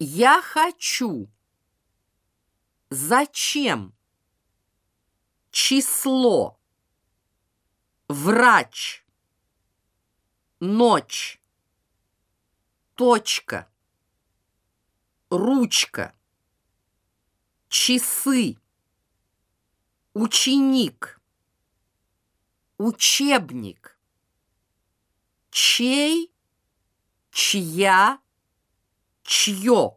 Я хочу. Зачем? Число. Врач. Ночь. Точка. Ручка. Часы. Ученик. Учебник. Чей, чья, чье.